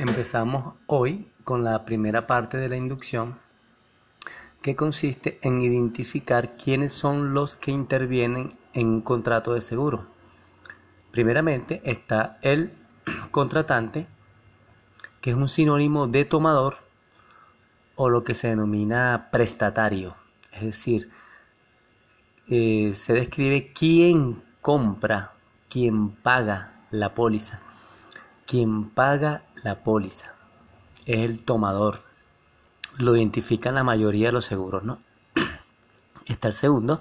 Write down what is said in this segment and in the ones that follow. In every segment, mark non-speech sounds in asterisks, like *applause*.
Empezamos hoy con la primera parte de la inducción que consiste en identificar quiénes son los que intervienen en un contrato de seguro. Primeramente está el *clears throat* contratante, que es un sinónimo de tomador o lo que se denomina prestatario. Es decir, eh, se describe quién compra, quién paga la póliza. Quien paga la póliza es el tomador. Lo identifican la mayoría de los seguros, ¿no? *clears throat* Está el segundo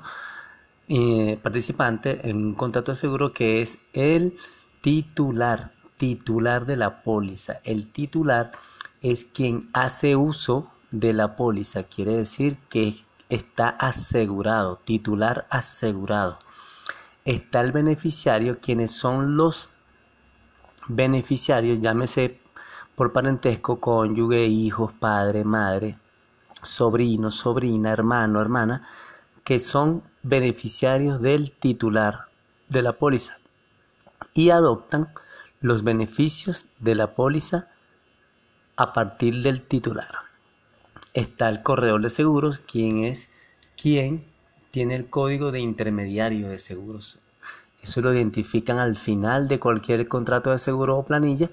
eh, participante en un contrato de seguro que es el titular, titular de la póliza. El titular es quien hace uso de la póliza, quiere decir que está asegurado, titular asegurado. Está el beneficiario, quienes son los beneficiarios, llámese por parentesco, cónyuge, hijos, padre, madre, sobrino, sobrina, hermano, hermana, que son beneficiarios del titular de la póliza y adoptan los beneficios de la póliza a partir del titular. Está el corredor de seguros, quien es quien tiene el código de intermediario de seguros eso lo identifican al final de cualquier contrato de seguro o planilla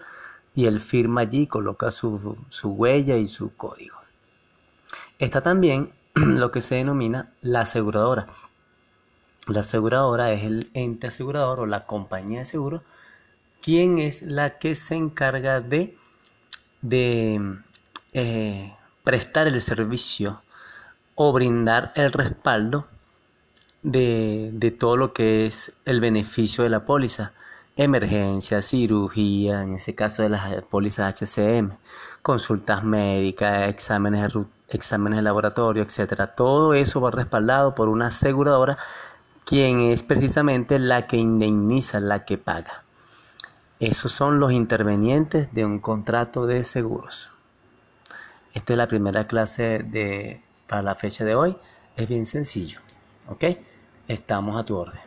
y él firma allí, coloca su, huella y su código. Está también *clears throat* lo que se denomina la aseguradora. La aseguradora es el ente asegurador o la compañía de seguro, quien es la que se encarga de, de eh, prestar el servicio o brindar el respaldo de, todo lo que es el beneficio de la póliza. Emergencia, cirugía, en ese caso de las pólizas HCM, consultas médicas, exámenes de, exámenes de laboratorio, etcétera. Todo eso va respaldado por una aseguradora, quien es precisamente la que indemniza, la que paga. Esos son los intervenientes de un contrato de seguros. Esta es la primera clase de, para la fecha de hoy. Es bien sencillo. ¿Ok? Estamos a tu orden.